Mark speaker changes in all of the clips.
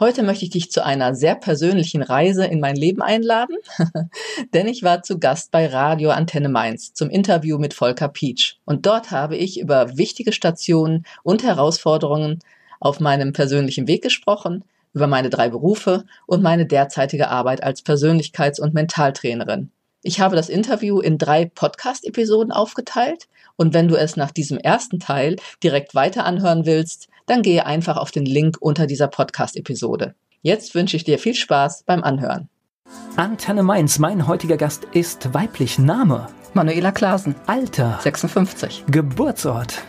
Speaker 1: Heute möchte ich dich zu einer sehr persönlichen Reise in mein Leben einladen, denn ich war zu Gast bei Radio Antenne Mainz zum Interview mit Volker Pietsch. Und dort habe ich über wichtige Stationen und Herausforderungen auf meinem persönlichen Weg gesprochen, über meine drei Berufe und meine derzeitige Arbeit als Persönlichkeits- und Mentaltrainerin. Ich habe das Interview in drei Podcast-Episoden aufgeteilt und wenn du es nach diesem ersten Teil direkt weiter anhören willst, dann gehe einfach auf den Link unter dieser Podcast-Episode. Jetzt wünsche ich dir viel Spaß beim Anhören.
Speaker 2: Antenne Mainz, mein heutiger Gast ist weiblich. Name?
Speaker 1: Manuela Klasen.
Speaker 2: Alter?
Speaker 1: 56.
Speaker 2: Geburtsort?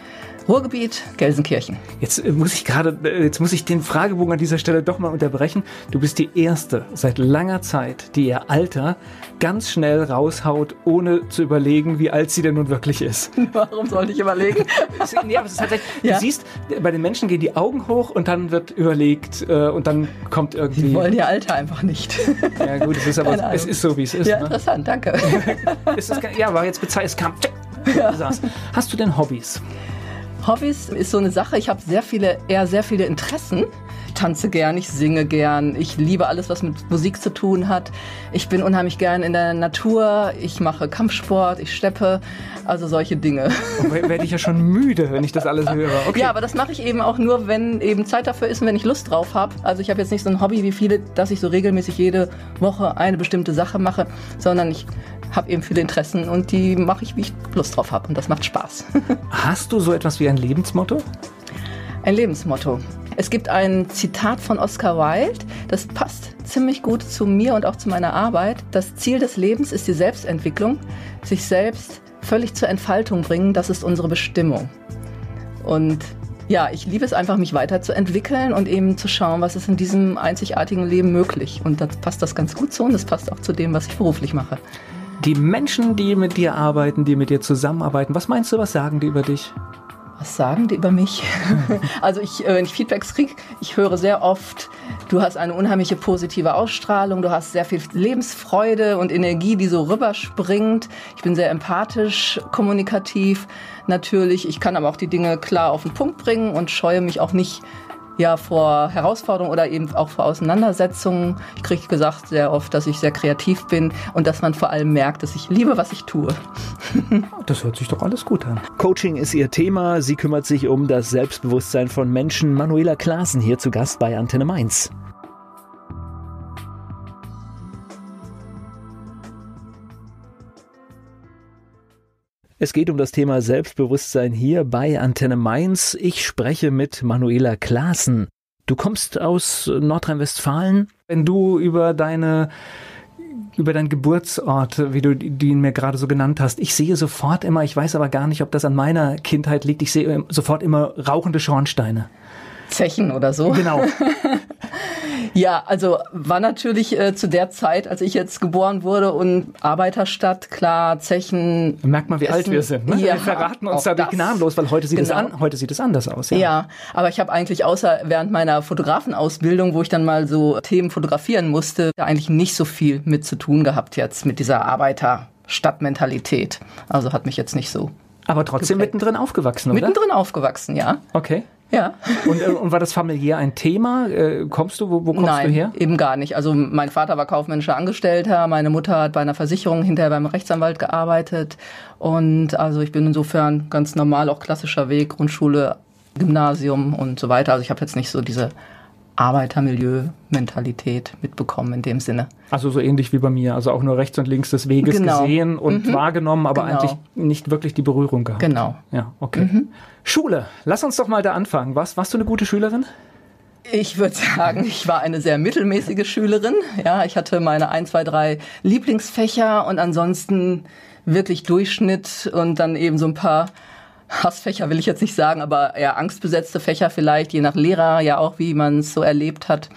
Speaker 1: Ruhrgebiet, Gelsenkirchen.
Speaker 2: Jetzt äh, muss ich gerade, äh, jetzt muss ich den Fragebogen an dieser Stelle doch mal unterbrechen. Du bist die erste seit langer Zeit, die ihr Alter ganz schnell raushaut, ohne zu überlegen, wie alt sie denn nun wirklich ist.
Speaker 1: Warum sollte ich überlegen?
Speaker 2: nee, aber es ist tatsächlich, ja. du siehst, bei den Menschen gehen die Augen hoch und dann wird überlegt äh, und dann kommt irgendwie.
Speaker 1: Die wollen ihr Alter einfach nicht.
Speaker 2: Ja gut, es ist aber, es ist so, wie es ist.
Speaker 1: Ja, ne? interessant, danke.
Speaker 2: das, ja, aber jetzt bezeichnet, es kam. Ja. Hast du denn Hobbys?
Speaker 1: Hobbys ist so eine Sache. Ich habe sehr viele, eher sehr viele Interessen. Ich tanze gern, ich singe gern, ich liebe alles, was mit Musik zu tun hat. Ich bin unheimlich gern in der Natur, ich mache Kampfsport, ich steppe, also solche Dinge.
Speaker 2: Und werde ich ja schon müde, wenn ich das alles höre.
Speaker 1: Okay. Ja, aber das mache ich eben auch nur, wenn eben Zeit dafür ist und wenn ich Lust drauf habe. Also ich habe jetzt nicht so ein Hobby wie viele, dass ich so regelmäßig jede Woche eine bestimmte Sache mache, sondern ich habe eben viele Interessen und die mache ich, wie ich Lust drauf habe und das macht Spaß.
Speaker 2: Hast du so etwas wie ein Lebensmotto?
Speaker 1: Ein Lebensmotto. Es gibt ein Zitat von Oscar Wilde, das passt ziemlich gut zu mir und auch zu meiner Arbeit. Das Ziel des Lebens ist die Selbstentwicklung, sich selbst völlig zur Entfaltung bringen, das ist unsere Bestimmung. Und ja, ich liebe es einfach, mich weiterzuentwickeln und eben zu schauen, was ist in diesem einzigartigen Leben möglich. Und da passt das ganz gut zu und das passt auch zu dem, was ich beruflich mache.
Speaker 2: Die Menschen, die mit dir arbeiten, die mit dir zusammenarbeiten, was meinst du, was sagen die über dich?
Speaker 1: Was sagen die über mich? also ich, äh, wenn ich Feedbacks kriege, ich höre sehr oft, du hast eine unheimliche positive Ausstrahlung, du hast sehr viel Lebensfreude und Energie, die so rüberspringt. Ich bin sehr empathisch, kommunikativ natürlich. Ich kann aber auch die Dinge klar auf den Punkt bringen und scheue mich auch nicht ja vor Herausforderungen oder eben auch vor Auseinandersetzungen. Ich kriege gesagt sehr oft, dass ich sehr kreativ bin und dass man vor allem merkt, dass ich liebe, was ich tue.
Speaker 2: Das hört sich doch alles gut an. Coaching ist ihr Thema. Sie kümmert sich um das Selbstbewusstsein von Menschen. Manuela Klaasen hier zu Gast bei Antenne Mainz. Es geht um das Thema Selbstbewusstsein hier bei Antenne Mainz. Ich spreche mit Manuela Klaassen. Du kommst aus Nordrhein-Westfalen. Wenn du über deine über deinen Geburtsort, wie du ihn mir gerade so genannt hast. Ich sehe sofort immer, ich weiß aber gar nicht, ob das an meiner Kindheit liegt, ich sehe sofort immer rauchende Schornsteine.
Speaker 1: Zechen oder so.
Speaker 2: Genau.
Speaker 1: ja, also war natürlich äh, zu der Zeit, als ich jetzt geboren wurde und Arbeiterstadt, klar, Zechen.
Speaker 2: Merkt man, wie Essen, alt wir sind. Ne?
Speaker 1: Ja,
Speaker 2: wir verraten uns da gnadenlos, weil heute sieht, genau. es an, heute sieht es anders aus.
Speaker 1: Ja, ja aber ich habe eigentlich außer während meiner Fotografenausbildung, wo ich dann mal so Themen fotografieren musste, eigentlich nicht so viel mit zu tun gehabt jetzt mit dieser Arbeiterstadtmentalität. Also hat mich jetzt nicht so
Speaker 2: aber trotzdem geprägt. mittendrin aufgewachsen, oder?
Speaker 1: Mittendrin aufgewachsen, ja.
Speaker 2: Okay.
Speaker 1: Ja.
Speaker 2: Und, äh, und war das familiär ein Thema? Äh, kommst du, wo, wo kommst
Speaker 1: Nein,
Speaker 2: du her?
Speaker 1: eben gar nicht. Also mein Vater war kaufmännischer Angestellter, meine Mutter hat bei einer Versicherung hinterher beim Rechtsanwalt gearbeitet. Und also ich bin insofern ganz normal, auch klassischer Weg, Grundschule, Gymnasium und so weiter. Also ich habe jetzt nicht so diese Arbeitermilieu-Mentalität mitbekommen in dem Sinne.
Speaker 2: Also so ähnlich wie bei mir, also auch nur rechts und links des Weges genau. gesehen und mhm. wahrgenommen, aber genau. eigentlich nicht wirklich die Berührung gehabt.
Speaker 1: Genau.
Speaker 2: Ja, okay. Mhm. Schule, lass uns doch mal da anfangen. Was, warst du eine gute Schülerin?
Speaker 1: Ich würde sagen, ich war eine sehr mittelmäßige Schülerin. Ja, ich hatte meine ein, zwei, drei Lieblingsfächer und ansonsten wirklich Durchschnitt und dann eben so ein paar Hassfächer will ich jetzt nicht sagen, aber eher angstbesetzte Fächer vielleicht, je nach Lehrer ja auch, wie man es so erlebt hat.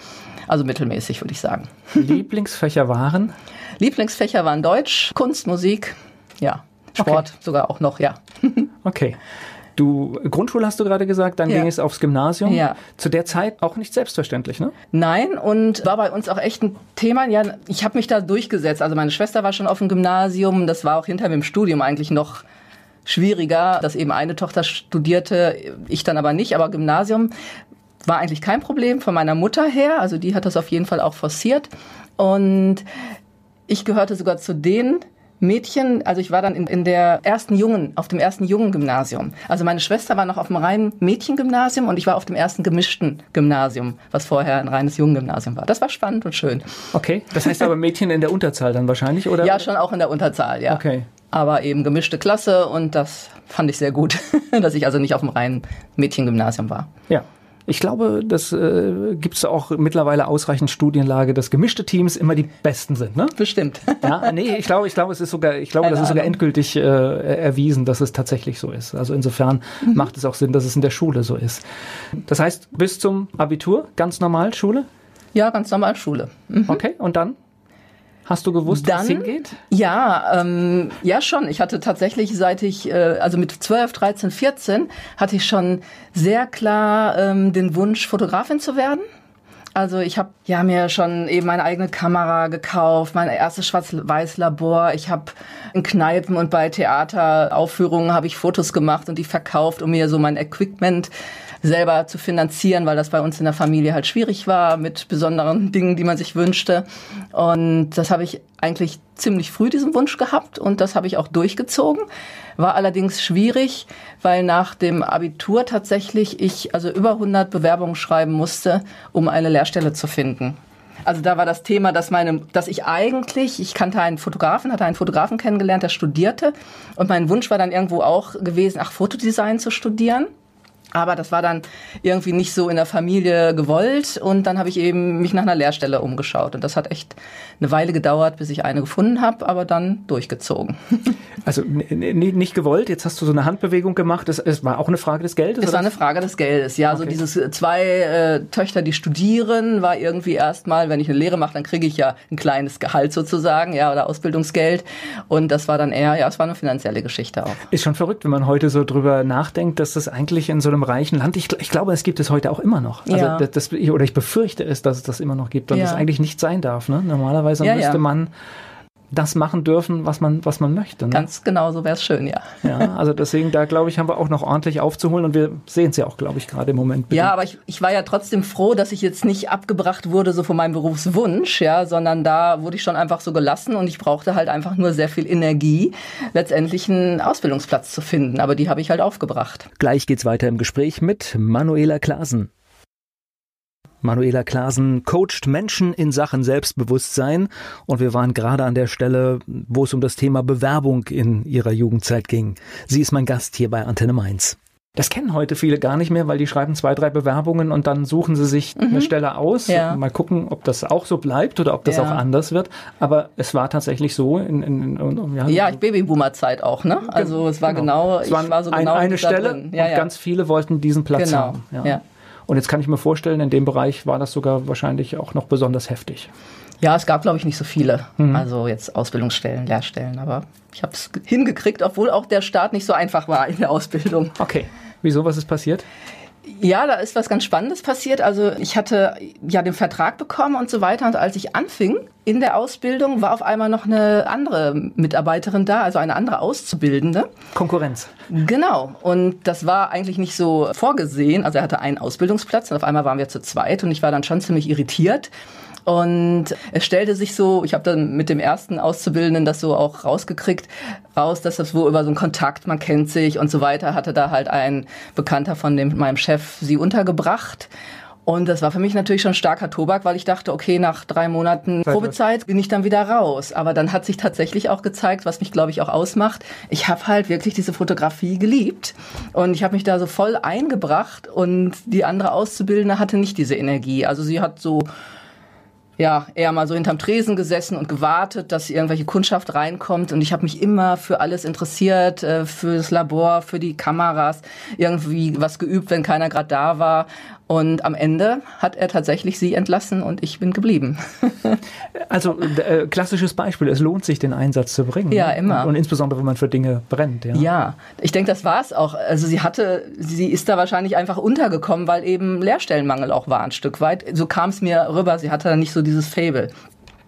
Speaker 1: Also mittelmäßig, würde ich sagen.
Speaker 2: Lieblingsfächer waren?
Speaker 1: Lieblingsfächer waren Deutsch, Kunst, Musik, ja. Sport okay. sogar auch noch, ja.
Speaker 2: okay. Du, Grundschule hast du gerade gesagt, dann
Speaker 1: Ja.
Speaker 2: ging es aufs Gymnasium.
Speaker 1: Ja.
Speaker 2: Zu der Zeit auch nicht selbstverständlich, ne?
Speaker 1: Nein, und war bei uns auch echt ein Thema. Ja, ich habe mich da durchgesetzt. Also meine Schwester war schon auf dem Gymnasium. Das war auch hinter mir im Studium eigentlich noch schwieriger, dass eben eine Tochter studierte, ich dann aber nicht. Aber Gymnasium war eigentlich kein Problem von meiner Mutter her. Also die hat das auf jeden Fall auch forciert. Und ich gehörte sogar zu den Mädchen, also ich war dann in, in der ersten Jungen, auf dem ersten Jungen-Gymnasium. Also meine Schwester war noch auf dem reinen Mädchengymnasium und ich war auf dem ersten gemischten Gymnasium, was vorher ein reines Jungen-Gymnasium war. Das war spannend und schön.
Speaker 2: Okay. Das heißt aber Mädchen in der Unterzahl dann wahrscheinlich, oder?
Speaker 1: Ja, schon auch in der Unterzahl, ja.
Speaker 2: Okay.
Speaker 1: Aber eben gemischte Klasse und das fand ich sehr gut, dass ich also nicht auf dem reinen Mädchengymnasium war.
Speaker 2: Ja. Ich glaube, das äh, gibt es auch mittlerweile ausreichend Studienlage, dass gemischte Teams immer die besten sind, ne?
Speaker 1: Bestimmt.
Speaker 2: Ja, nee, ich glaube, ich glaube, es ist sogar, ich glaube,
Speaker 1: Keine
Speaker 2: das ist sogar
Speaker 1: Ahnung.
Speaker 2: endgültig äh, erwiesen, dass es tatsächlich so ist. Also insofern
Speaker 1: Mhm.
Speaker 2: macht es auch Sinn, dass es in der Schule so ist. Das heißt, bis zum Abitur ganz normal Schule,
Speaker 1: Ja, ganz normal Schule.
Speaker 2: okay, und dann hast du gewusst, wo es
Speaker 1: Dann-
Speaker 2: hingeht?
Speaker 1: Ja, ähm, ja schon. Ich hatte tatsächlich, seit ich, äh, also mit 12, 13, 14, hatte ich schon sehr klar ähm, den Wunsch, Fotografin zu werden. Also ich habe ja mir schon eben meine eigene Kamera gekauft, mein erstes Schwarz-Weiß-Labor. Ich habe in Kneipen und bei Theateraufführungen habe ich Fotos gemacht und die verkauft, um mir so mein Equipment selber zu finanzieren, weil das bei uns in der Familie halt schwierig war mit besonderen Dingen, die man sich wünschte. Und das habe ich eigentlich ziemlich früh diesen Wunsch gehabt und das habe ich auch durchgezogen. War allerdings schwierig, weil nach dem Abitur tatsächlich ich also über 100 Bewerbungen schreiben musste, um eine Lehrstelle zu finden. Also da war das Thema, dass meine, dass ich eigentlich, ich kannte einen Fotografen, hatte einen Fotografen kennengelernt, der studierte und mein Wunsch war dann irgendwo auch gewesen, ach Fotodesign zu studieren. Aber das war dann irgendwie nicht so in der Familie gewollt und dann habe ich eben mich nach einer Lehrstelle umgeschaut und das hat echt eine Weile gedauert, bis ich eine gefunden habe, aber dann durchgezogen.
Speaker 2: Also nicht gewollt, jetzt hast du so eine Handbewegung gemacht, es, es war auch eine Frage des Geldes?
Speaker 1: Es war eine Frage des Geldes. Ja, so
Speaker 2: Okay.
Speaker 1: dieses äh, zwei äh, Töchter, die studieren, war irgendwie erstmal, wenn ich eine Lehre mache, dann kriege ich ja ein kleines Gehalt sozusagen, ja, oder Ausbildungsgeld. Und das war dann eher, ja, es war eine finanzielle Geschichte auch.
Speaker 2: Ist schon verrückt, wenn man heute so drüber nachdenkt, dass das eigentlich in so einem reichen Land, ich, ich glaube, es gibt es heute auch immer noch. Also
Speaker 1: Ja.
Speaker 2: das, das, oder ich befürchte es, dass es das immer noch gibt und
Speaker 1: Ja.
Speaker 2: das eigentlich nicht sein darf. Ne? Normalerweise
Speaker 1: Ja,
Speaker 2: müsste man das machen dürfen, was man, was man möchte. Ne?
Speaker 1: Ganz genau so wäre es schön, ja.
Speaker 2: Ja, also deswegen, da glaube ich, haben wir auch noch ordentlich aufzuholen und wir sehen es ja auch, glaube ich, gerade im Moment.
Speaker 1: Ja, aber ich, ich war ja trotzdem froh, dass ich jetzt nicht abgebracht wurde so von meinem Berufswunsch, ja, sondern da wurde ich schon einfach so gelassen und ich brauchte halt einfach nur sehr viel Energie, letztendlich einen Ausbildungsplatz zu finden. Aber die habe ich halt aufgebracht.
Speaker 2: Gleich geht's weiter im Gespräch mit Manuela Klasen. Manuela Klasen coacht Menschen in Sachen Selbstbewusstsein und wir waren gerade an der Stelle, wo es um das Thema Bewerbung in ihrer Jugendzeit ging. Sie ist mein Gast hier bei Antenne Mainz. Das kennen heute viele gar nicht mehr, weil die schreiben zwei, drei Bewerbungen und dann suchen sie sich eine Stelle aus.
Speaker 1: Mhm. Ja.
Speaker 2: Mal gucken, ob das auch so bleibt oder ob das
Speaker 1: Ja.
Speaker 2: auch anders wird. Aber es war tatsächlich so in, in, in ja,
Speaker 1: Ja, ich Babyboomer-Zeit auch, ne? Also es war genau,
Speaker 2: es
Speaker 1: ich war so
Speaker 2: ein,
Speaker 1: genau
Speaker 2: eine Stelle
Speaker 1: drin. Ja,
Speaker 2: und
Speaker 1: ja.
Speaker 2: ganz viele wollten diesen Platz
Speaker 1: Genau,
Speaker 2: haben.
Speaker 1: ja.
Speaker 2: Und jetzt kann ich mir vorstellen, in dem Bereich war das sogar wahrscheinlich auch noch besonders heftig.
Speaker 1: ja, es gab, glaube ich, nicht so viele.
Speaker 2: Mhm.
Speaker 1: Also jetzt Ausbildungsstellen, Lehrstellen, aber ich habe es hingekriegt, obwohl auch der Start nicht so einfach war in der Ausbildung.
Speaker 2: Okay. Wieso, was ist passiert?
Speaker 1: Ja, da ist was ganz Spannendes passiert. Also ich hatte ja den Vertrag bekommen und so weiter. Und als ich anfing in der Ausbildung, war auf einmal noch eine andere Mitarbeiterin da, also eine andere Auszubildende.
Speaker 2: Konkurrenz.
Speaker 1: Genau. Und das war eigentlich nicht so vorgesehen. Also er hatte einen Ausbildungsplatz und auf einmal waren wir zu zweit und ich war dann schon ziemlich irritiert. Und es stellte sich so, ich habe dann mit dem ersten Auszubildenden das so auch rausgekriegt, raus, dass das wohl über so einen Kontakt, man kennt sich und so weiter, hatte da halt ein Bekannter von dem, meinem Chef sie untergebracht. Und das war für mich natürlich schon starker Tobak, weil ich dachte, okay, nach drei Monaten
Speaker 2: Zeit
Speaker 1: Probezeit bin ich dann wieder raus. Aber dann hat sich tatsächlich auch gezeigt, was mich, glaube ich, auch ausmacht. Ich habe halt wirklich diese Fotografie geliebt. Und ich habe mich da so voll eingebracht und die andere Auszubildende hatte nicht diese Energie. Also sie hat so ja, eher mal so hinterm Tresen gesessen und gewartet, dass irgendwelche Kundschaft reinkommt. Und ich habe mich immer für alles interessiert, äh, für das Labor, für die Kameras, irgendwie was geübt, wenn keiner gerade da war. Und am Ende hat er tatsächlich sie entlassen und ich bin geblieben.
Speaker 2: also äh, klassisches Beispiel, es lohnt sich, den Einsatz zu bringen.
Speaker 1: Ja, ne? immer.
Speaker 2: Und insbesondere, wenn man für Dinge brennt. Ja,
Speaker 1: ja ich denke, das war es auch. Also sie hatte, sie ist da wahrscheinlich einfach untergekommen, weil eben Lehrstellenmangel auch war ein Stück weit. So kam es mir rüber. Sie hatte da nicht so dieses Fable.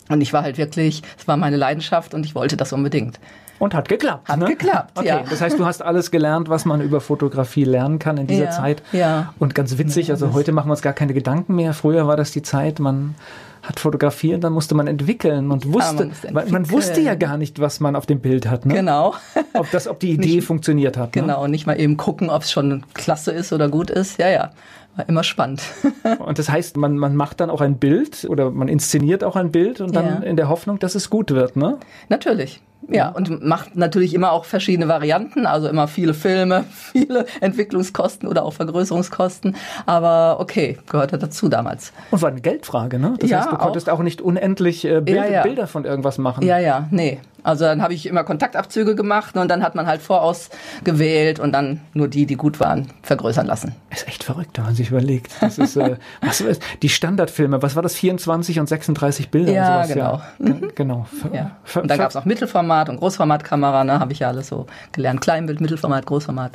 Speaker 1: Und ich war halt wirklich, es war meine Leidenschaft und ich wollte das unbedingt.
Speaker 2: Und hat geklappt.
Speaker 1: Hat
Speaker 2: ne?
Speaker 1: geklappt,
Speaker 2: okay.
Speaker 1: ja.
Speaker 2: Das heißt, du hast alles gelernt, was man über Fotografie lernen kann in dieser
Speaker 1: ja,
Speaker 2: Zeit.
Speaker 1: Ja.
Speaker 2: Und ganz witzig, also heute machen wir uns gar keine Gedanken mehr. Früher war das die Zeit, man hat fotografiert, dann musste man entwickeln und wusste, ja, man, man, wusste ja gar nicht, was man auf dem Bild hat. Ne?
Speaker 1: Genau.
Speaker 2: Ob das, ob die Idee nicht, funktioniert hat.
Speaker 1: Ne? Genau, nicht mal eben gucken, ob es schon klasse ist oder gut ist. Ja, ja. War immer spannend.
Speaker 2: und das heißt, man, man macht dann auch ein Bild oder man inszeniert auch ein Bild und dann ja. in der Hoffnung, dass es gut wird, ne?
Speaker 1: Natürlich. Ja, und macht natürlich immer auch verschiedene Varianten, also immer viele Filme, viele Entwicklungskosten oder auch Vergrößerungskosten. Aber okay, gehörte dazu damals.
Speaker 2: Und war eine Geldfrage, ne? Das
Speaker 1: ja,
Speaker 2: heißt, du konntest auch, auch nicht unendlich äh, Bild,
Speaker 1: ja, ja.
Speaker 2: Bilder von irgendwas machen.
Speaker 1: Ja, ja, nee. Also dann habe ich immer Kontaktabzüge gemacht und dann hat man halt vorausgewählt und dann nur die, die gut waren, vergrößern lassen.
Speaker 2: Ist echt verrückt, wenn man sich überlegt. Das ist, äh, was ist die Standardfilme, was war das, 24 und 36 Bilder?
Speaker 1: Ja,
Speaker 2: und sowas,
Speaker 1: genau.
Speaker 2: Ja. Mhm. Genau.
Speaker 1: Ja. Und dann gab es auch Mittelformat und Großformatkamera, ne, habe ich ja alles so gelernt. Kleinbild, Mittelformat, Großformat.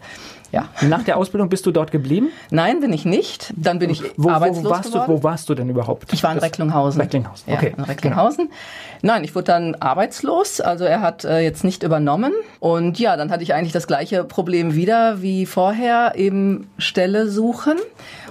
Speaker 1: Ja.
Speaker 2: Nach der Ausbildung bist du dort geblieben?
Speaker 1: Nein, bin ich nicht. Dann bin ich
Speaker 2: wo,
Speaker 1: arbeitslos
Speaker 2: wo warst
Speaker 1: geworden.
Speaker 2: Du, wo warst du denn überhaupt?
Speaker 1: Ich war in
Speaker 2: das
Speaker 1: Recklinghausen.
Speaker 2: Recklinghausen, okay.
Speaker 1: Ja, in Recklinghausen. Genau. Nein, ich wurde dann arbeitslos. Also er hat äh, jetzt nicht übernommen. Und ja, dann hatte ich eigentlich das gleiche Problem wieder wie vorher, eben Stelle suchen.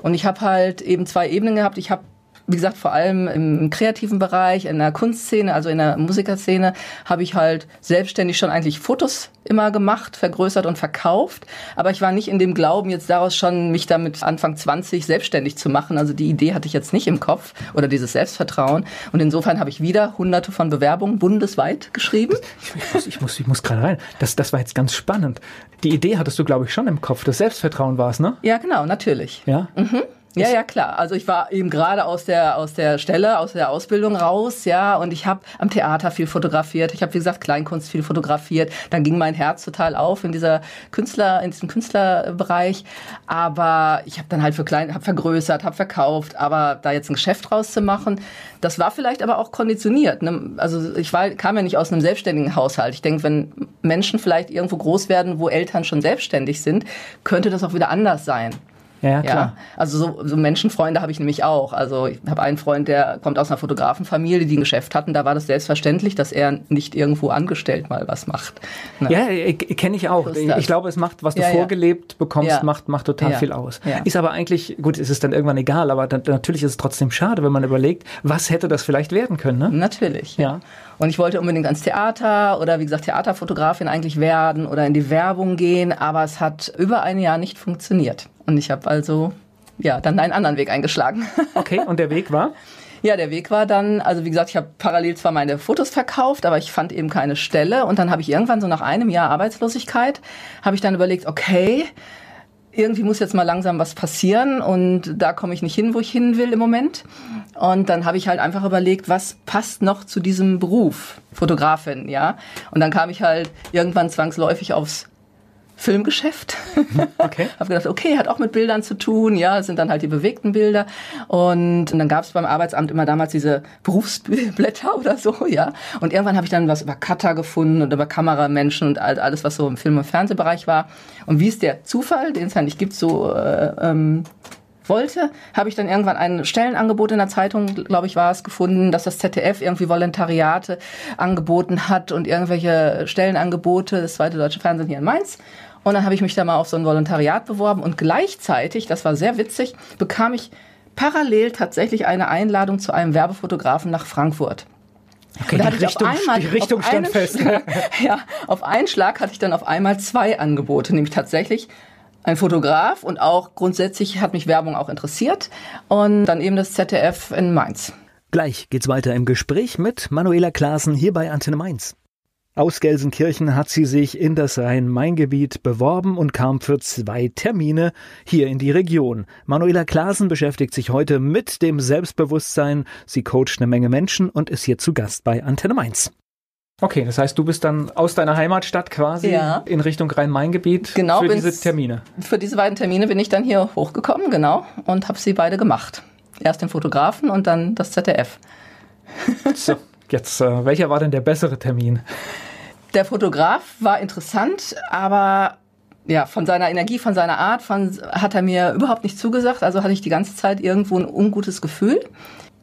Speaker 1: Und ich habe halt eben zwei Ebenen gehabt. Ich habe wie gesagt, vor allem im kreativen Bereich, in der Kunstszene, also in der Musikerszene, habe ich halt selbstständig schon eigentlich Fotos immer gemacht, vergrößert und verkauft. Aber ich war nicht in dem Glauben, jetzt daraus schon mich damit Anfang 20 selbstständig zu machen. Also die Idee hatte ich jetzt nicht im Kopf oder dieses Selbstvertrauen. Und insofern habe ich wieder hunderte von Bewerbungen bundesweit geschrieben.
Speaker 2: Ich, muss, ich muss, ich muss gerade rein. Das, das war jetzt ganz spannend. Die Idee hattest du, glaube ich, schon im Kopf. Das Selbstvertrauen war es, ne?
Speaker 1: Ja, genau, natürlich.
Speaker 2: Ja.
Speaker 1: Mhm. Ja, ja, klar. Also ich war eben gerade aus der aus der Stelle, aus der Ausbildung raus, ja, und ich habe am Theater viel fotografiert. Ich habe wie gesagt Kleinkunst viel fotografiert. Dann ging mein Herz total auf in dieser Künstler in diesem Künstlerbereich, aber ich habe dann halt für klein habe vergrößert, habe verkauft, aber da jetzt ein Geschäft draus zu machen, das war vielleicht aber auch konditioniert. Ne? Also ich war kam ja nicht aus einem selbstständigen Haushalt. Ich denke, wenn Menschen vielleicht irgendwo groß werden, wo Eltern schon selbstständig sind, könnte das auch wieder anders sein.
Speaker 2: Ja, klar. Ja,
Speaker 1: also so, so Menschenfreunde habe ich nämlich auch. Also ich habe einen Freund, der kommt aus einer Fotografenfamilie, die ein Geschäft hatten. Da war das selbstverständlich, dass er nicht irgendwo angestellt mal was macht.
Speaker 2: Ne? Ja, kenne ich auch. So ich glaube, es macht, was du ja, vorgelebt bekommst, macht, macht total viel aus. Ist aber eigentlich, gut, ist es dann irgendwann egal, aber dann, natürlich ist es trotzdem schade, wenn man überlegt, was hätte das vielleicht werden können. Ne?
Speaker 1: Natürlich. Ja. Und ich wollte unbedingt ans Theater oder wie gesagt Theaterfotografin eigentlich werden oder in die Werbung gehen, aber es hat über ein Jahr nicht funktioniert. Und ich habe also ja dann einen anderen Weg eingeschlagen.
Speaker 2: Okay, und der Weg war?
Speaker 1: Ja, der Weg war dann, also wie gesagt, ich habe parallel zwar meine Fotos verkauft, aber ich fand eben keine Stelle. Und dann habe ich irgendwann so nach einem Jahr Arbeitslosigkeit, habe ich dann überlegt, okay, irgendwie muss jetzt mal langsam was passieren und da komme ich nicht hin, wo ich hin will im Moment. Und dann habe ich halt einfach überlegt, was passt noch zu diesem Beruf, Fotografin, ja. Und dann kam ich halt irgendwann zwangsläufig aufs Filmgeschäft.
Speaker 2: Okay.
Speaker 1: habe gedacht, okay, hat auch mit Bildern zu tun, ja, sind dann halt die bewegten Bilder. Und, und dann gab es beim Arbeitsamt immer damals diese Berufsblätter oder so, ja. Und irgendwann habe ich dann was über Cutter gefunden und über Kameramenschen und alles, was so im Film- und Fernsehbereich war. Und wie es der Zufall, den es ja nicht gibt, so äh, ähm, wollte, habe ich dann irgendwann ein Stellenangebot in der Zeitung, glaube ich, war es, gefunden, dass das ZDF irgendwie Volontariate angeboten hat und irgendwelche Stellenangebote, das zweite deutsche Fernsehen hier in Mainz. Und dann habe ich mich da mal auf so ein Volontariat beworben und gleichzeitig, das war sehr witzig, bekam ich parallel tatsächlich eine Einladung zu einem Werbefotografen nach Frankfurt.
Speaker 2: Okay, die Richtung, einmal, die Richtung stand fest.
Speaker 1: ja, auf einen Schlag hatte ich dann auf einmal zwei Angebote, nämlich tatsächlich ein Fotograf und auch grundsätzlich hat mich Werbung auch interessiert und dann eben das ZDF in Mainz.
Speaker 2: Gleich geht's weiter im Gespräch mit Manuela Klaassen hier bei Antenne Mainz. Aus Gelsenkirchen hat sie sich in das Rhein-Main-Gebiet beworben und kam für zwei Termine hier in die Region. Manuela Klasen beschäftigt sich heute mit dem Selbstbewusstsein. Sie coacht eine Menge Menschen und ist hier zu Gast bei Antenne Mainz. Okay, das heißt, du bist dann aus deiner Heimatstadt quasi ja. in Richtung Rhein-Main-Gebiet
Speaker 1: genau,
Speaker 2: für diese Termine.
Speaker 1: Für diese beiden Termine bin ich dann hier hochgekommen, genau, und habe sie beide gemacht. Erst den Fotografen und dann das ZDF.
Speaker 2: So. Jetzt, äh, welcher war denn der bessere Termin?
Speaker 1: Der Fotograf war interessant, aber ja, von seiner Energie, von seiner Art, von, hat er mir überhaupt nicht zugesagt. Also hatte ich die ganze Zeit irgendwo ein ungutes Gefühl.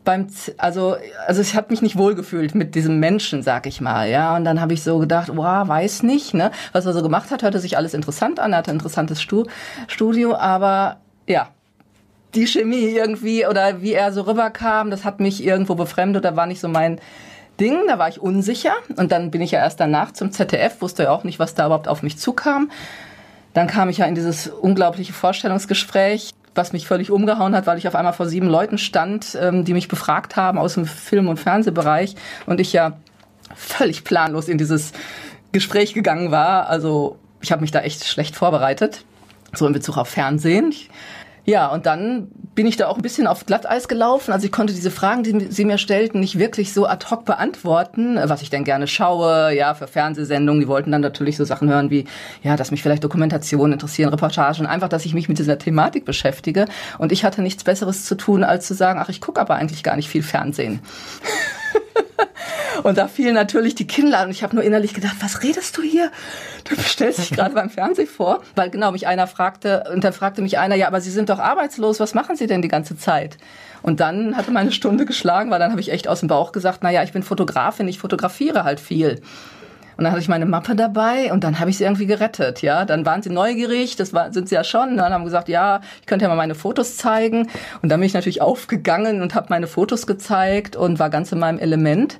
Speaker 1: Beim, also, also ich habe mich nicht wohlgefühlt mit diesem Menschen, sag ich mal, ja. Und dann habe ich so gedacht, wow, weiß nicht, ne, was er so gemacht hat, hörte sich alles interessant an, er hatte ein interessantes Stu Studio, aber ja, die Chemie irgendwie oder wie er so rüberkam, das hat mich irgendwo befremdet oder war nicht so mein Ding, da war ich unsicher. Und dann bin ich ja erst danach zum ZDF, wusste ja auch nicht, was da überhaupt auf mich zukam. Dann kam ich ja in dieses unglaubliche Vorstellungsgespräch, was mich völlig umgehauen hat, weil ich auf einmal vor sieben Leuten stand, ähm, die mich befragt haben aus dem Film- und Fernsehbereich und ich ja völlig planlos in dieses Gespräch gegangen war. Also ich habe mich da echt schlecht vorbereitet, so in Bezug auf Fernsehen. Ich ja, und dann bin ich da auch ein bisschen auf Glatteis gelaufen. Also ich konnte diese Fragen, die sie mir stellten, nicht wirklich so ad hoc beantworten, was ich denn gerne schaue, ja, für Fernsehsendungen. Die wollten dann natürlich so Sachen hören wie, ja, dass mich vielleicht Dokumentationen interessieren, Reportagen, einfach, dass ich mich mit dieser Thematik beschäftige. Und ich hatte nichts Besseres zu tun, als zu sagen, ach, ich gucke aber eigentlich gar nicht viel Fernsehen. Und da fielen natürlich die Kinnladen. Und ich habe nur innerlich gedacht, was redest du hier? Du stellst dich gerade beim Fernsehen vor. Weil genau mich einer fragte, und dann fragte mich einer, ja, aber Sie sind doch arbeitslos, was machen Sie denn die ganze Zeit? Und dann hatte meine Stunde geschlagen, weil dann habe ich echt aus dem Bauch gesagt, na ja, ich bin Fotografin, ich fotografiere halt viel. Und dann hatte ich meine Mappe dabei und dann habe ich sie irgendwie gerettet, ja. Dann waren sie neugierig, das war, sind sie ja schon. Dann haben gesagt, ja, ich könnte ja mal meine Fotos zeigen. Und dann bin ich natürlich aufgegangen und habe meine Fotos gezeigt und war ganz in meinem Element.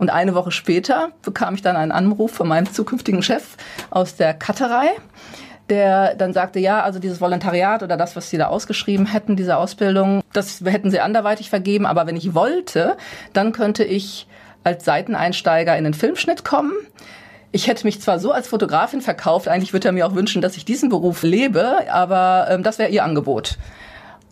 Speaker 1: Und eine Woche später bekam ich dann einen Anruf von meinem zukünftigen Chef aus der Cutterei der dann sagte, ja, also dieses Volontariat oder das, was sie da ausgeschrieben hätten, diese Ausbildung, das hätten sie anderweitig vergeben, aber wenn ich wollte, dann könnte ich als Seiteneinsteiger in den Filmschnitt kommen. Ich hätte mich zwar so als Fotografin verkauft, eigentlich würde er mir auch wünschen, dass ich diesen Beruf lebe, aber ähm, das wäre ihr Angebot.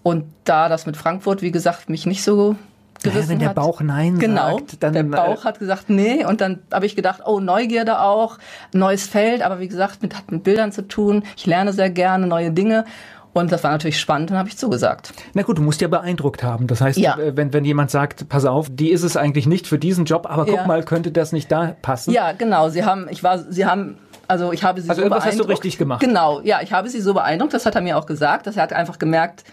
Speaker 1: Und da das mit Frankfurt, wie gesagt, mich nicht so
Speaker 2: gerissen ja, wenn der
Speaker 1: hat.
Speaker 2: Bauch Nein
Speaker 1: genau,
Speaker 2: sagt, dann.
Speaker 1: Der Bauch hat gesagt Nee und dann habe ich gedacht, oh, Neugierde auch, neues Feld, aber wie gesagt, mit, hat mit Bildern zu tun. Ich lerne sehr gerne neue Dinge. Und das war natürlich spannend und habe ich zugesagt.
Speaker 2: Na gut, du musst ja beeindruckt haben. Das heißt, ja. Äh, wenn, wenn jemand sagt, pass auf, die ist es eigentlich nicht für diesen Job, aber guck ja. mal, könnte das nicht da passen?
Speaker 1: Ja, genau. Sie haben, ich war, sie haben also ich habe sie
Speaker 2: also
Speaker 1: so
Speaker 2: beeindruckt. hast du richtig gemacht.
Speaker 1: Genau, ja, ich habe sie so beeindruckt, das hat er mir auch gesagt, dass er hat einfach gemerkt,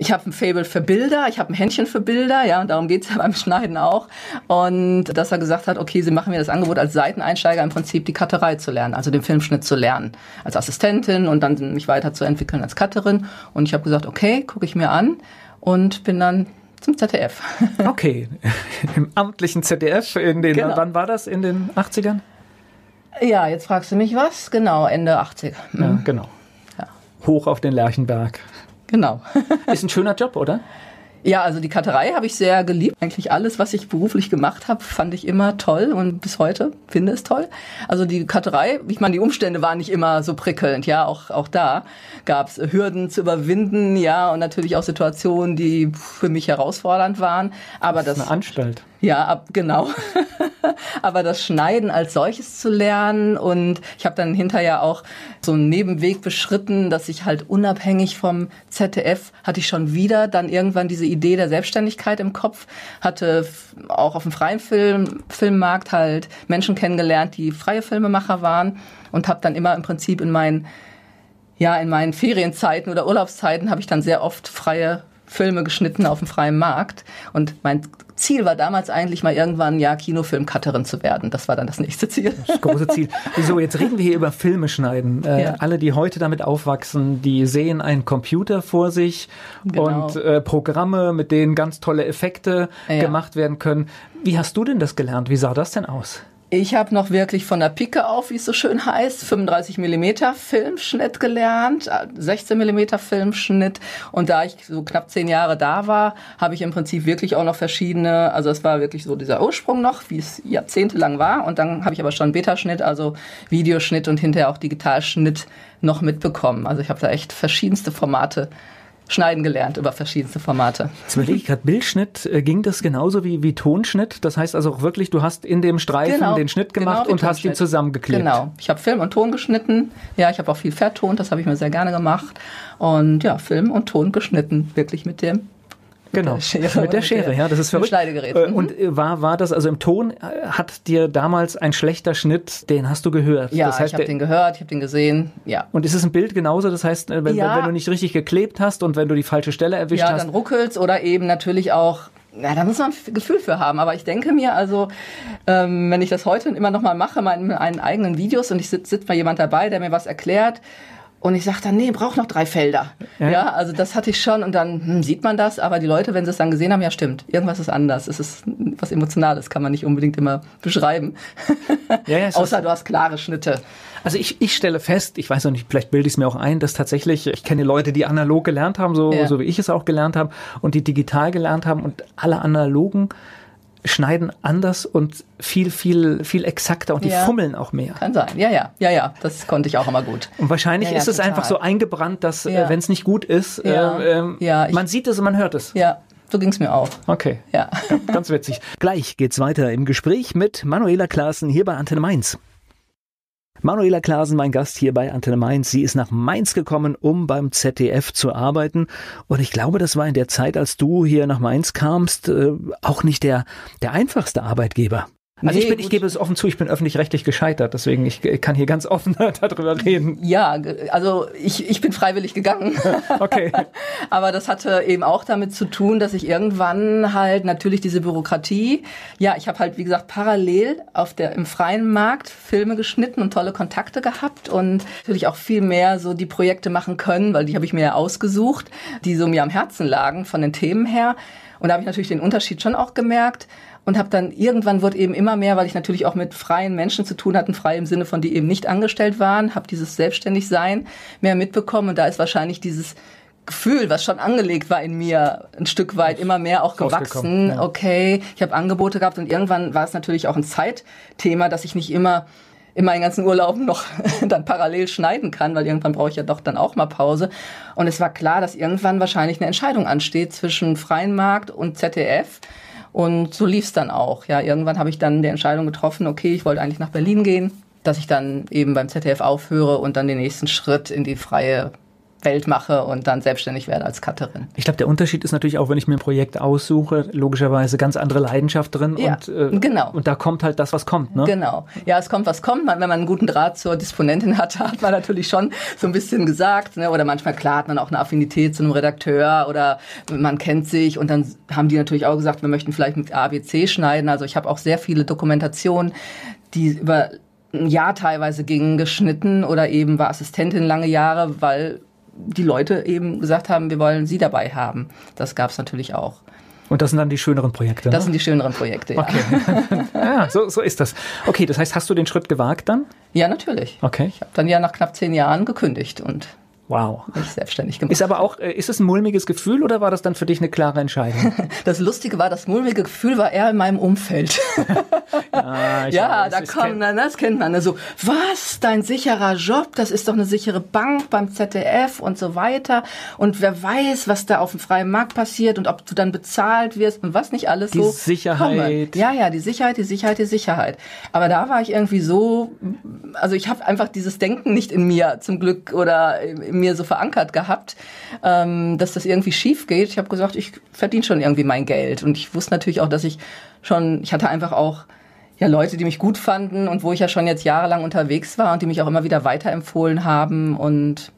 Speaker 1: ich habe ein Fable für Bilder, ich habe ein Händchen für Bilder, ja, und darum geht's ja beim Schneiden auch. Und dass er gesagt hat, okay, sie machen mir das Angebot als Seiteneinsteiger im Prinzip die Cutterei zu lernen, also den Filmschnitt zu lernen, als Assistentin und dann mich weiterzuentwickeln als Cutterin. Und ich habe gesagt, okay, gucke ich mir an und bin dann zum ZDF.
Speaker 2: Okay, im amtlichen ZDF in den, genau. wann war das, in den 80ern?
Speaker 1: Ja, jetzt fragst du mich was? Genau, Ende 80.
Speaker 2: Mhm. Ja, genau. Ja. Hoch auf den Lerchenberg.
Speaker 1: Genau.
Speaker 2: Ist ein schöner Job, oder?
Speaker 1: Ja, also die Karterei habe ich sehr geliebt. Eigentlich alles, was ich beruflich gemacht habe, fand ich immer toll und bis heute finde es toll. Also die Karterei, ich meine, die Umstände waren nicht immer so prickelnd, ja, auch, auch da gab es Hürden zu überwinden, ja, und natürlich auch Situationen, die für mich herausfordernd waren. Aber das,
Speaker 2: das ist eine Anstalt.
Speaker 1: Ja, ab, genau. Aber das Schneiden als solches zu lernen und ich habe dann hinterher auch so einen Nebenweg beschritten, dass ich halt unabhängig vom ZDF hatte ich schon wieder dann irgendwann diese Idee der Selbstständigkeit im Kopf, hatte auch auf dem freien Film, Filmmarkt halt Menschen kennengelernt, die freie Filmemacher waren und habe dann immer im Prinzip in meinen ja, in meinen Ferienzeiten oder Urlaubszeiten habe ich dann sehr oft freie Filme geschnitten auf dem freien Markt. Und mein Ziel war damals eigentlich mal irgendwann ja Kinofilm-Cutterin zu werden. Das war dann das nächste Ziel.
Speaker 2: Das große Ziel. So, jetzt reden wir hier über Filme schneiden. Äh, ja. Alle, die heute damit aufwachsen, die sehen einen Computer vor sich genau. und äh, Programme, mit denen ganz tolle Effekte ja. gemacht werden können. Wie hast du denn das gelernt? Wie sah das denn aus?
Speaker 1: Ich habe noch wirklich von der Pike auf, wie es so schön heißt, 35 Millimeter Filmschnitt gelernt, 16 Millimeter Filmschnitt. Und da ich so knapp zehn Jahre da war, habe ich im Prinzip wirklich auch noch verschiedene, also es war wirklich so dieser Ursprung noch, wie es jahrzehntelang war. Und dann habe ich aber schon Betaschnitt, also Videoschnitt und hinterher auch Digitalschnitt noch mitbekommen. Also ich habe da echt verschiedenste Formate schneiden gelernt über verschiedenste Formate.
Speaker 2: Jetzt überlege ich gerade, Bildschnitt, äh, ging das genauso wie, wie Tonschnitt? Das heißt also auch wirklich, du hast in dem Streifen
Speaker 1: Genau,
Speaker 2: den Schnitt
Speaker 1: genau
Speaker 2: gemacht
Speaker 1: wie
Speaker 2: und hast ihn zusammengeklebt.
Speaker 1: Genau. Ich habe Film und Ton geschnitten. Ja, ich habe auch viel vertont, das habe ich mir sehr gerne gemacht. Und ja, Film und Ton geschnitten, wirklich mit dem
Speaker 2: Genau,
Speaker 1: der Schere
Speaker 2: mit der Schere,
Speaker 1: der-
Speaker 2: ja, das ist
Speaker 1: mit
Speaker 2: verrückt.
Speaker 1: Schneidegerät.
Speaker 2: Äh,
Speaker 1: Mhm.
Speaker 2: Und äh, war, war das, also im Ton, äh, hat dir damals ein schlechter Schnitt, den hast du gehört?
Speaker 1: Ja,
Speaker 2: das heißt,
Speaker 1: ich habe
Speaker 2: der-
Speaker 1: den gehört, ich habe den gesehen. Ja.
Speaker 2: und ist es ein Bild genauso? Das heißt, wenn,
Speaker 1: Ja.
Speaker 2: wenn, du nicht richtig geklebt hast und wenn du die falsche Stelle erwischt
Speaker 1: Ja,
Speaker 2: hast,
Speaker 1: dann ruckelt's oder eben natürlich auch. Ja, da muss man ein Gefühl für haben. Aber ich denke mir, also, ähm, wenn ich das heute immer noch mal mache, in meinen eigenen Videos und ich sitze sitzt mal jemand dabei, der mir was erklärt und ich sage dann, nee, braucht noch drei Felder.
Speaker 2: Ja.
Speaker 1: Ja, also das hatte ich schon und dann hm, sieht man das, aber die Leute, wenn sie es dann gesehen haben, ja stimmt, irgendwas ist anders. Es ist was Emotionales, kann man nicht unbedingt immer beschreiben.
Speaker 2: Ja, ja,
Speaker 1: Außer du hast klare Schnitte.
Speaker 2: Also ich, ich stelle fest, ich weiß noch nicht, vielleicht bilde ich es mir auch ein, dass tatsächlich, ich kenne Leute, die analog gelernt haben, so, so wie ich es auch gelernt habe, und die digital gelernt haben und alle analogen schneiden anders und viel, viel, viel exakter und die
Speaker 1: Ja.
Speaker 2: fummeln auch mehr.
Speaker 1: Kann sein. Ja, ja, ja, ja, das konnte ich auch immer gut.
Speaker 2: Und wahrscheinlich
Speaker 1: Ja, ja,
Speaker 2: ist es
Speaker 1: total.
Speaker 2: einfach so eingebrannt, dass
Speaker 1: Ja.
Speaker 2: äh, wenn es nicht gut ist,
Speaker 1: Ja.
Speaker 2: äh, ähm,
Speaker 1: Ja, ich-
Speaker 2: man sieht es und man hört es.
Speaker 1: Ja, so ging's mir auch.
Speaker 2: Okay.
Speaker 1: Ja.
Speaker 2: Ganz witzig. Gleich geht's weiter im Gespräch mit Manuela Klaassen hier bei Antenne Mainz. Manuela Klaassen, mein Gast hier bei Antenne Mainz. Sie ist nach Mainz gekommen, um beim ZDF zu arbeiten. Und ich glaube, das war in der Zeit, als du hier nach Mainz kamst, äh, auch nicht der, der einfachste Arbeitgeber. Also
Speaker 1: Nee,
Speaker 2: ich, bin, ich gebe es offen zu, ich bin öffentlich-rechtlich gescheitert, deswegen ich, ich kann hier ganz offen darüber reden.
Speaker 1: Ja, also ich, ich bin freiwillig gegangen.
Speaker 2: Okay.
Speaker 1: Aber das hatte eben auch damit zu tun, dass ich irgendwann halt natürlich diese Bürokratie, ja, ich habe halt wie gesagt parallel auf der im freien Markt Filme geschnitten und tolle Kontakte gehabt und natürlich auch viel mehr so die Projekte machen können, weil die habe ich mir ja ausgesucht, die so mir am Herzen lagen von den Themen her. Und da habe ich natürlich den Unterschied schon auch gemerkt und habe dann irgendwann wird eben immer mehr, weil ich natürlich auch mit freien Menschen zu tun hatte, frei im Sinne von die eben nicht angestellt waren, habe dieses Selbstständigsein mehr mitbekommen und da ist wahrscheinlich dieses Gefühl, was schon angelegt war in mir, ein Stück weit immer mehr auch gewachsen.
Speaker 2: ja.
Speaker 1: Okay, ich habe Angebote gehabt und irgendwann war es natürlich auch ein Zeitthema, dass ich nicht immer in meinen ganzen Urlauben noch dann parallel schneiden kann, weil irgendwann brauche ich ja doch dann auch mal Pause. Und es war klar, dass irgendwann wahrscheinlich eine Entscheidung ansteht zwischen freien Markt und ZDF. Und so lief es dann auch. Ja, irgendwann habe ich dann die Entscheidung getroffen, okay, ich wollte eigentlich nach Berlin gehen, dass ich dann eben beim ZDF aufhöre und dann den nächsten Schritt in die freie Welt mache und dann selbstständig werde als Cutterin.
Speaker 2: Ich glaube, der Unterschied ist natürlich auch, wenn ich mir ein Projekt aussuche, logischerweise ganz andere Leidenschaft drin
Speaker 1: Ja,
Speaker 2: und, äh,
Speaker 1: genau.
Speaker 2: und da kommt halt das, was kommt. Ne?
Speaker 1: Genau. Ja, es kommt, was kommt. Man, wenn man einen guten Draht zur Disponentin hat, hat man natürlich schon so ein bisschen gesagt. Ne? Oder manchmal, klar, hat man auch eine Affinität zu einem Redakteur oder man kennt sich. Und dann haben die natürlich auch gesagt, wir möchten vielleicht mit ABC schneiden. Also ich habe auch sehr viele Dokumentationen, die über ein Jahr teilweise gingen, geschnitten oder eben war Assistentin lange Jahre, weil die Leute eben gesagt haben, wir wollen sie dabei haben. Das gab es natürlich auch.
Speaker 2: Und das sind dann die schöneren Projekte.
Speaker 1: Das
Speaker 2: ne?
Speaker 1: sind die schöneren Projekte, ja.
Speaker 2: Okay. ja, so, so ist das. Okay, das heißt, hast du den Schritt gewagt dann?
Speaker 1: Ja, natürlich.
Speaker 2: Okay.
Speaker 1: Ich habe dann ja nach knapp zehn Jahren gekündigt und
Speaker 2: Wow.
Speaker 1: mich selbstständig gemacht.
Speaker 2: Ist aber auch, äh, ist es ein mulmiges Gefühl oder war das dann für dich eine klare Entscheidung?
Speaker 1: Das Lustige war, das mulmige Gefühl war eher in meinem Umfeld.
Speaker 2: Ah,
Speaker 1: ja,
Speaker 2: weiß,
Speaker 1: da kommen,
Speaker 2: kenn-
Speaker 1: das kennt man. Also, was, dein sicherer Job, das ist doch eine sichere Bank beim ZDF und so weiter. Und wer weiß, was da auf dem freien Markt passiert und ob du dann bezahlt wirst und was nicht alles
Speaker 2: Die
Speaker 1: so.
Speaker 2: Sicherheit.
Speaker 1: Komme. Ja, ja, die Sicherheit, die Sicherheit, die Sicherheit. Aber da war ich irgendwie so, also ich habe einfach dieses Denken nicht in mir zum Glück oder in mir so verankert gehabt, ähm, dass das irgendwie schief geht. Ich habe gesagt, ich verdiene schon irgendwie mein Geld. Und ich wusste natürlich auch, dass ich schon, ich hatte einfach auch ja, Leute, die mich gut fanden und wo ich ja schon jetzt jahrelang unterwegs war und die mich auch immer wieder weiterempfohlen haben und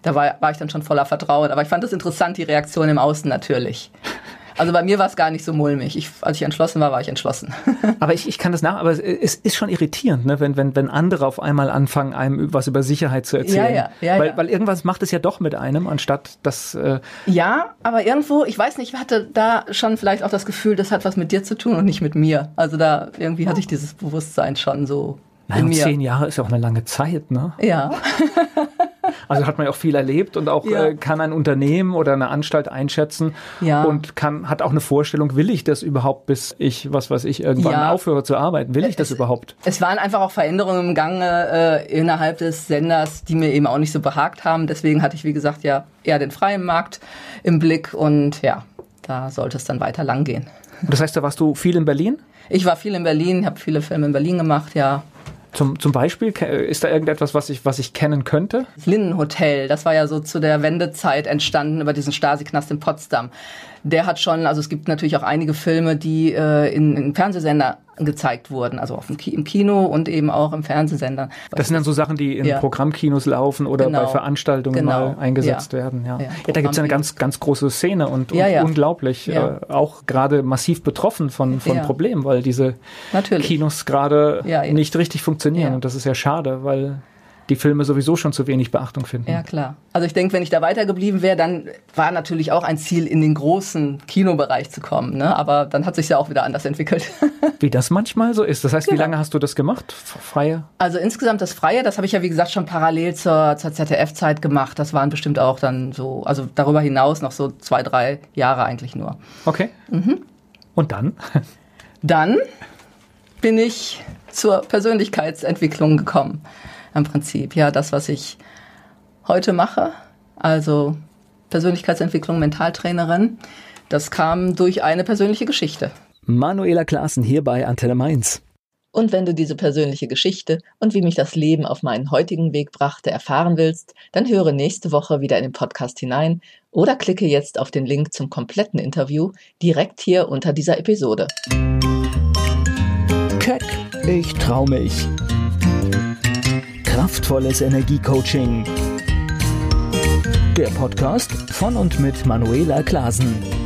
Speaker 1: da war, war ich dann schon voller Vertrauen. Aber ich fand es interessant, die Reaktion im Außen natürlich. Also bei mir war es gar nicht so mulmig. Ich, als ich entschlossen war, war ich entschlossen.
Speaker 2: aber ich, ich kann das nach, aber es ist schon irritierend, ne? wenn, wenn, wenn andere auf einmal anfangen, einem was über Sicherheit zu erzählen.
Speaker 1: Ja, ja, ja,
Speaker 2: weil,
Speaker 1: ja.
Speaker 2: weil irgendwas macht es ja doch mit einem, anstatt das. Äh
Speaker 1: ja, aber irgendwo, ich weiß nicht, ich hatte da schon vielleicht auch das Gefühl, das hat was mit dir zu tun und nicht mit mir. Also da irgendwie hatte ich dieses Bewusstsein schon so.
Speaker 2: Nein, zehn Jahre ist ja auch eine lange Zeit, ne?
Speaker 1: Ja.
Speaker 2: Also hat man ja auch viel erlebt und auch ja. äh, kann ein Unternehmen oder eine Anstalt einschätzen
Speaker 1: ja.
Speaker 2: und kann hat auch eine Vorstellung, will ich das überhaupt, bis ich, was weiß ich, irgendwann ja. aufhöre zu arbeiten? Will ich es, das überhaupt?
Speaker 1: Es waren einfach auch Veränderungen im Gange äh, innerhalb des Senders, die mir eben auch nicht so behagt haben. Deswegen hatte ich, wie gesagt, ja eher den freien Markt im Blick und ja, da sollte es dann weiter lang gehen.
Speaker 2: Das heißt, da warst du viel in Berlin?
Speaker 1: Ich war viel in Berlin, habe viele Filme in Berlin gemacht, ja.
Speaker 2: Zum, zum Beispiel, ist da irgendetwas, was ich, was ich kennen könnte?
Speaker 1: Das Linnenhotel, das war ja so zu der Wendezeit entstanden über diesen Stasi-Knast in Potsdam. Der hat schon, also es gibt natürlich auch einige Filme, die äh, in, in Fernsehsender gezeigt wurden, also auf dem Ki im Kino und eben auch im Fernsehsender.
Speaker 2: Das sind dann so Sachen, die in ja. Programmkinos laufen oder
Speaker 1: genau.
Speaker 2: bei Veranstaltungen
Speaker 1: genau.
Speaker 2: mal eingesetzt
Speaker 1: ja.
Speaker 2: werden. Ja,
Speaker 1: ja.
Speaker 2: ja da gibt es eine ganz, ganz große Szene und, und unglaublich, äh, auch gerade massiv betroffen von, von Problemen, weil diese
Speaker 1: Natürlich.
Speaker 2: Kinos gerade nicht richtig funktionieren und das ist ja schade, weil die Filme sowieso schon zu wenig Beachtung finden.
Speaker 1: Ja, klar. Also ich denke, wenn ich da weitergeblieben wäre, dann war natürlich auch ein Ziel, in den großen Kinobereich zu kommen. Ne? Aber dann hat sich ja auch wieder anders entwickelt.
Speaker 2: wie das manchmal so ist. Das heißt, genau. wie lange hast du das gemacht? Freie?
Speaker 1: Also insgesamt das Freie, das habe ich ja wie gesagt schon parallel zur, zur ZDF-Zeit gemacht. Das waren bestimmt auch dann so, also darüber hinaus noch so zwei, drei Jahre eigentlich nur.
Speaker 2: Okay.
Speaker 1: Mhm.
Speaker 2: Und dann?
Speaker 1: Dann bin ich zur Persönlichkeitsentwicklung gekommen im Prinzip. Ja, das, was ich heute mache, also Persönlichkeitsentwicklung, Mentaltrainerin, das kam durch eine persönliche Geschichte.
Speaker 2: Manuela Klaassen hier bei Antenne Mainz.
Speaker 1: Und wenn du diese persönliche Geschichte und wie mich das Leben auf meinen heutigen Weg brachte erfahren willst, dann höre nächste Woche wieder in den Podcast hinein oder klicke jetzt auf den Link zum kompletten Interview direkt hier unter dieser Episode.
Speaker 2: Keck, ich trau mich. Kraftvolles Energiecoaching. Der Podcast von und mit Manuela Klasen.